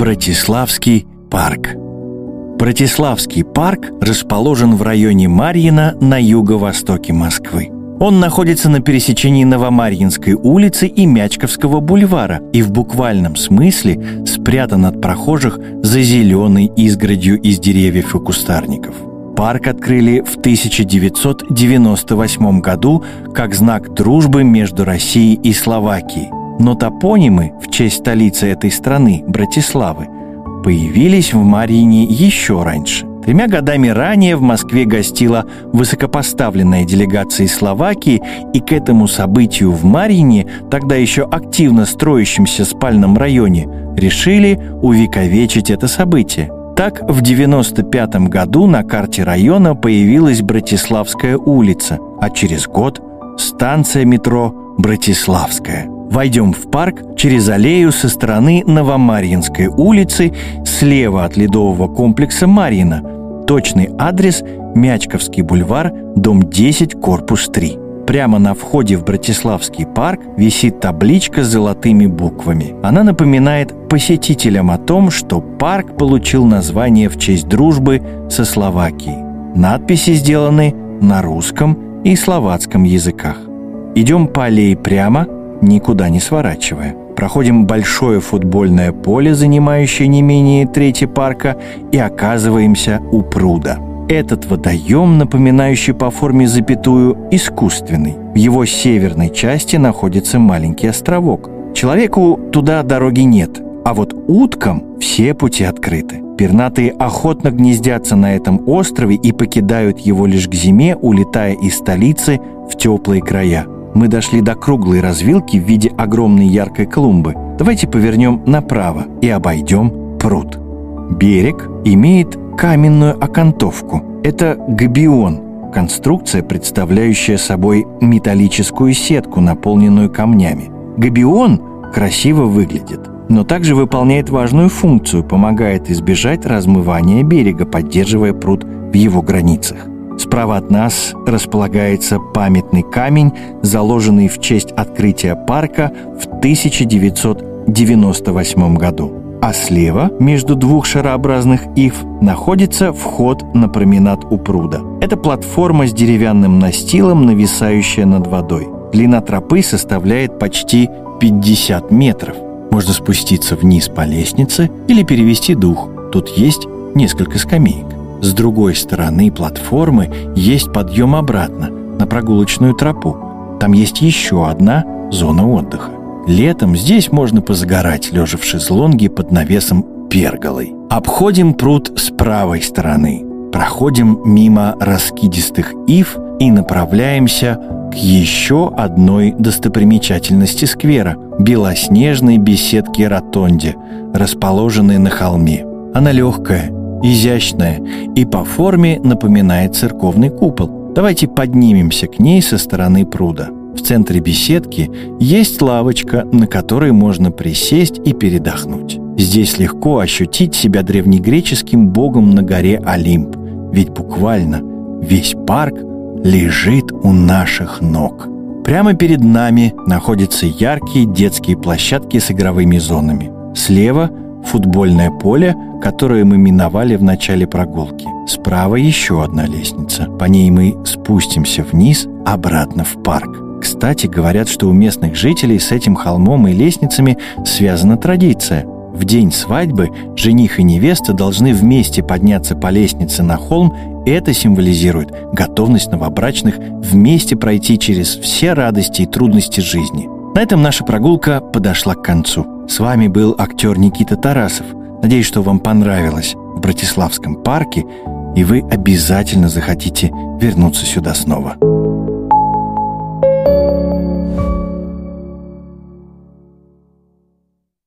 Братиславский парк. Братиславский парк расположен в районе Марьина на юго-востоке Москвы. Он находится на пересечении Новомарьинской улицы и Мячковского бульвара и в буквальном смысле спрятан от прохожих за зеленой изгородью из деревьев и кустарников. Парк открыли в 1998 году как знак дружбы между Россией и Словакией. Но топонимы в честь столицы этой страны, Братиславы, появились в Марьине еще раньше. Тремя годами ранее в Москве гостила высокопоставленная делегация из Словакии, и к этому событию в Марьине, тогда еще активно строящемся спальном районе, решили увековечить это событие. Так, в 1995 году на карте района появилась Братиславская улица, а через год – станция метро Братиславская – Войдем в парк через аллею со стороны Новомарьинской улицы, слева от ледового комплекса Марьина. Точный адрес – Мячковский бульвар, дом 10, корпус 3. Прямо на входе в Братиславский парк висит табличка с золотыми буквами. Она напоминает посетителям о том, что парк получил название в честь дружбы со Словакией. Надписи сделаны на русском и словацком языках. Идем по аллее прямо – никуда не сворачивая. Проходим большое футбольное поле, занимающее не менее трети парка, и оказываемся у пруда. Этот водоем, напоминающий по форме запятую, искусственный. В его северной части находится маленький островок. Человеку туда дороги нет, а вот уткам все пути открыты. Пернатые охотно гнездятся на этом острове и покидают его лишь к зиме, улетая из столицы в теплые края – мы дошли до круглой развилки в виде огромной яркой клумбы. Давайте повернем направо и обойдем пруд. Берег имеет каменную окантовку. Это габион, конструкция, представляющая собой металлическую сетку, наполненную камнями. Габион красиво выглядит, но также выполняет важную функцию, помогает избежать размывания берега, поддерживая пруд в его границах. Справа от нас располагается памятный камень, заложенный в честь открытия парка в 1998 году. А слева, между двух шарообразных ив, находится вход на променад у пруда. Это платформа с деревянным настилом, нависающая над водой. Длина тропы составляет почти 50 метров. Можно спуститься вниз по лестнице или перевести дух. Тут есть несколько скамеек. С другой стороны платформы есть подъем обратно, на прогулочную тропу. Там есть еще одна зона отдыха. Летом здесь можно позагорать, лежа в шезлонге под навесом перголой. Обходим пруд с правой стороны. Проходим мимо раскидистых ив и направляемся к еще одной достопримечательности сквера – белоснежной беседке Ротонде, расположенной на холме. Она легкая, изящная и по форме напоминает церковный купол. Давайте поднимемся к ней со стороны пруда. В центре беседки есть лавочка, на которой можно присесть и передохнуть. Здесь легко ощутить себя древнегреческим богом на горе Олимп, ведь буквально весь парк лежит у наших ног. Прямо перед нами находятся яркие детские площадки с игровыми зонами. Слева футбольное поле, которое мы миновали в начале прогулки. Справа еще одна лестница. По ней мы спустимся вниз, обратно в парк. Кстати, говорят, что у местных жителей с этим холмом и лестницами связана традиция. В день свадьбы жених и невеста должны вместе подняться по лестнице на холм, это символизирует готовность новобрачных вместе пройти через все радости и трудности жизни. На этом наша прогулка подошла к концу. С вами был актер Никита Тарасов. Надеюсь, что вам понравилось в Братиславском парке, и вы обязательно захотите вернуться сюда снова.